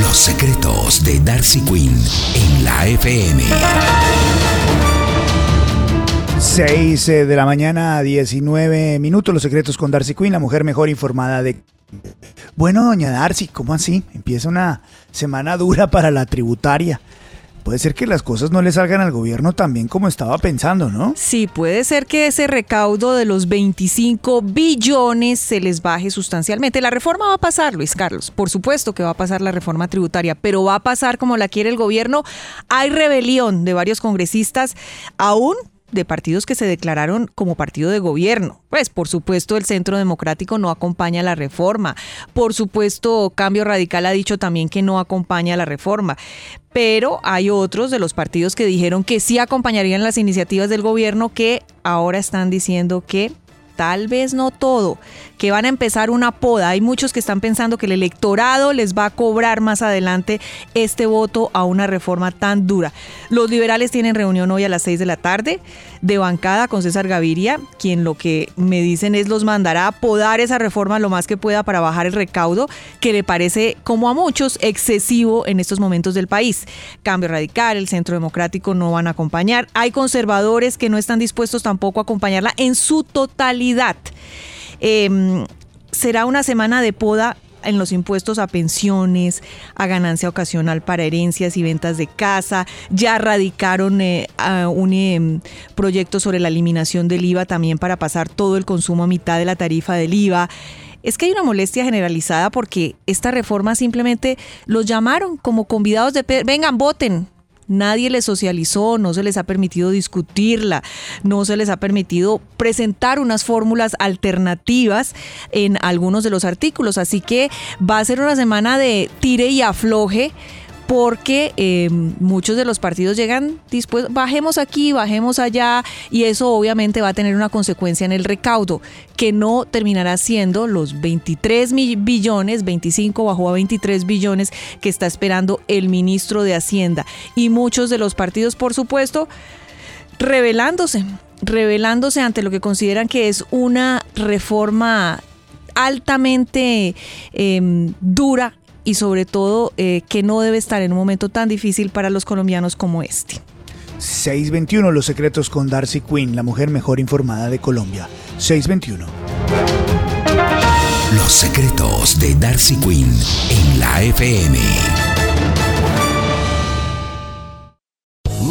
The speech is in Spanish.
Los secretos de Darcy Quinn en la FM. 6 eh, de la mañana, 19 minutos. Los secretos con Darcy Quinn, la mujer mejor informada de. Bueno, doña Darcy, ¿cómo así? Empieza una semana dura para la tributaria. Puede ser que las cosas no le salgan al gobierno tan bien como estaba pensando, ¿no? Sí, puede ser que ese recaudo de los 25 billones se les baje sustancialmente. La reforma va a pasar, Luis Carlos. Por supuesto que va a pasar la reforma tributaria, pero va a pasar como la quiere el gobierno. Hay rebelión de varios congresistas, aún de partidos que se declararon como partido de gobierno. Pues por supuesto el Centro Democrático no acompaña la reforma. Por supuesto Cambio Radical ha dicho también que no acompaña la reforma. Pero hay otros de los partidos que dijeron que sí acompañarían las iniciativas del gobierno que ahora están diciendo que tal vez no todo, que van a empezar una poda. Hay muchos que están pensando que el electorado les va a cobrar más adelante este voto a una reforma tan dura. Los liberales tienen reunión hoy a las 6 de la tarde de bancada con César Gaviria, quien lo que me dicen es los mandará a podar esa reforma lo más que pueda para bajar el recaudo, que le parece, como a muchos, excesivo en estos momentos del país. Cambio Radical, el Centro Democrático no van a acompañar. Hay conservadores que no están dispuestos tampoco a acompañarla en su totalidad. Em, será una semana de poda en los impuestos a pensiones, a ganancia ocasional para herencias y ventas de casa. Ya radicaron eh, un em, proyecto sobre la eliminación del IVA también para pasar todo el consumo a mitad de la tarifa del IVA. Es que hay una molestia generalizada porque esta reforma simplemente los llamaron como convidados de... Vengan, voten, Nadie les socializó, no se les ha permitido discutirla, no se les ha permitido presentar unas fórmulas alternativas en algunos de los artículos. Así que va a ser una semana de tire y afloje porque eh, muchos de los partidos llegan dispuestos, bajemos aquí, bajemos allá, y eso obviamente va a tener una consecuencia en el recaudo, que no terminará siendo los 23 billones, 25 bajó a 23 billones que está esperando el ministro de Hacienda. Y muchos de los partidos, por supuesto, revelándose, revelándose ante lo que consideran que es una reforma altamente em, dura y sobre todo eh, que no debe estar en un momento tan difícil para los colombianos como este. 621 Los secretos con Darcy Quinn, la mujer mejor informada de Colombia. 621. Los secretos de Darcy Quinn en la FM.